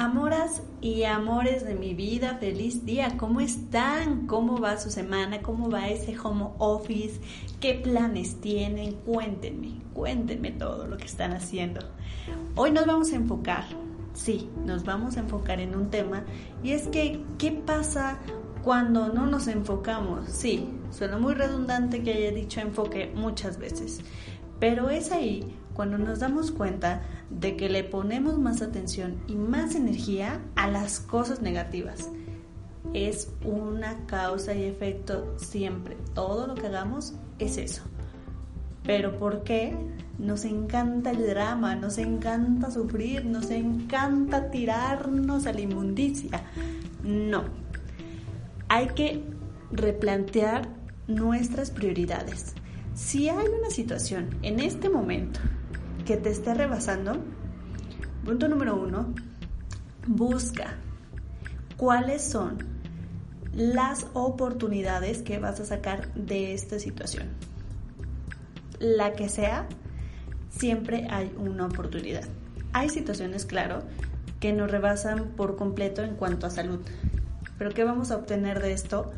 Amoras y amores de mi vida, feliz día. ¿Cómo están? ¿Cómo va su semana? ¿Cómo va ese home office? ¿Qué planes tienen? Cuéntenme, cuéntenme todo lo que están haciendo. Hoy nos vamos a enfocar, sí, nos vamos a enfocar en un tema y es que, ¿qué pasa cuando no nos enfocamos? Sí, suena muy redundante que haya dicho enfoque muchas veces, pero es ahí cuando nos damos cuenta de que le ponemos más atención y más energía a las cosas negativas. Es una causa y efecto siempre. Todo lo que hagamos es eso. Pero ¿por qué? Nos encanta el drama, nos encanta sufrir, nos encanta tirarnos a la inmundicia. No. Hay que replantear nuestras prioridades. Si hay una situación en este momento que te esté rebasando, punto número uno, busca cuáles son las oportunidades que vas a sacar de esta situación. La que sea, siempre hay una oportunidad. Hay situaciones, claro, que nos rebasan por completo en cuanto a salud. Pero ¿qué vamos a obtener de esto?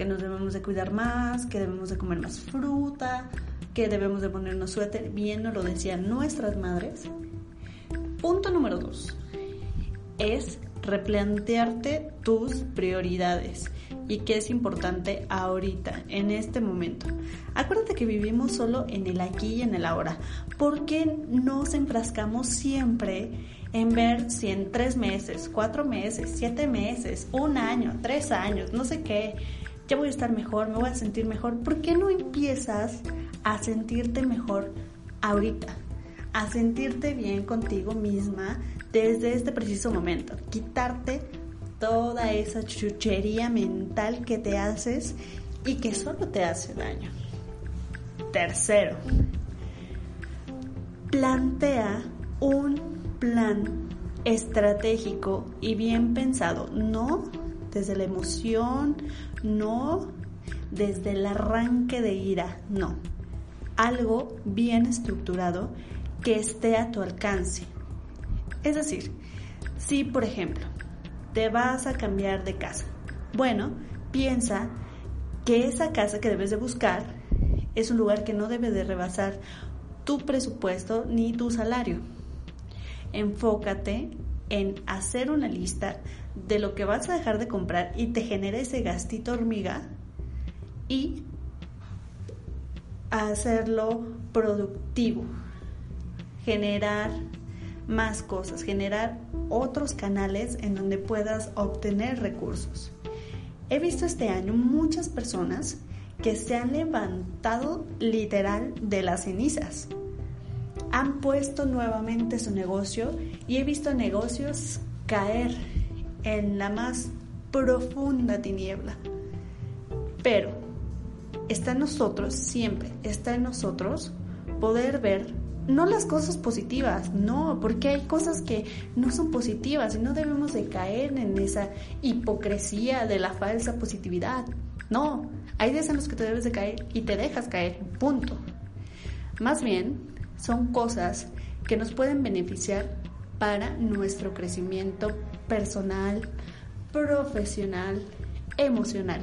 Que nos debemos de cuidar más, que debemos de comer más fruta, que debemos de ponernos suéter, bien nos lo decían nuestras madres. Punto número dos es replantearte tus prioridades y qué es importante ahorita, en este momento. Acuérdate que vivimos solo en el aquí y en el ahora. ¿Por qué nos enfrascamos siempre en ver si en tres meses, cuatro meses, siete meses, un año, tres años, no sé qué, ya voy a estar mejor, me voy a sentir mejor? ¿Por qué no empiezas a sentirte mejor ahorita, a sentirte bien contigo misma desde este preciso momento, quitarte toda esa chuchería mental que te haces y que solo te hace daño. Tercero, plantea un plan estratégico y bien pensado, no desde la emoción, no desde el arranque de ira, no algo bien estructurado que esté a tu alcance. Es decir, si por ejemplo te vas a cambiar de casa, bueno, piensa que esa casa que debes de buscar es un lugar que no debe de rebasar tu presupuesto ni tu salario. Enfócate en hacer una lista de lo que vas a dejar de comprar y te genera ese gastito hormiga y hacerlo productivo, generar más cosas, generar otros canales en donde puedas obtener recursos. He visto este año muchas personas que se han levantado literal de las cenizas. Han puesto nuevamente su negocio y he visto negocios caer en la más profunda tiniebla. Pero está en nosotros, siempre está en nosotros poder ver no las cosas positivas, no, porque hay cosas que no son positivas y no debemos de caer en esa hipocresía de la falsa positividad. No, hay días en los que te debes de caer y te dejas caer, punto. Más bien, son cosas que nos pueden beneficiar para nuestro crecimiento personal, profesional, emocional.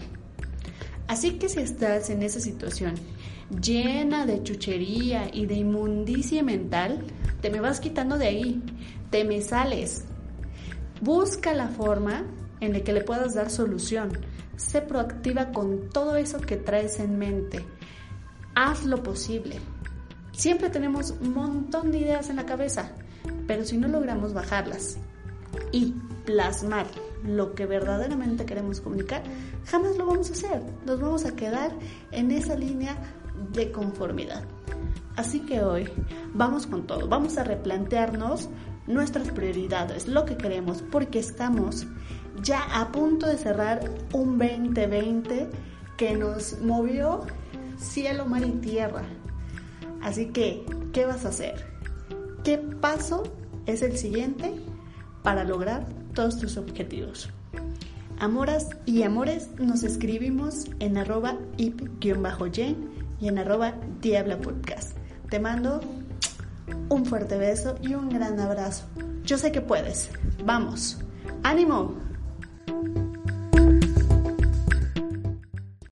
Así que si estás en esa situación llena de chuchería y de inmundicia mental, te me vas quitando de ahí, te me sales. Busca la forma en la que le puedas dar solución. Sé proactiva con todo eso que traes en mente. Haz lo posible. Siempre tenemos un montón de ideas en la cabeza, pero si no logramos bajarlas y plasmar lo que verdaderamente queremos comunicar, jamás lo vamos a hacer. Nos vamos a quedar en esa línea de conformidad. Así que hoy vamos con todo, vamos a replantearnos nuestras prioridades, lo que queremos, porque estamos ya a punto de cerrar un 2020 que nos movió cielo, mar y tierra. Así que, ¿qué vas a hacer? ¿Qué paso es el siguiente para lograr todos tus objetivos. Amoras y amores nos escribimos en arroba ip-jen y en arroba diabla podcast. Te mando un fuerte beso y un gran abrazo. Yo sé que puedes. Vamos. ¡Ánimo!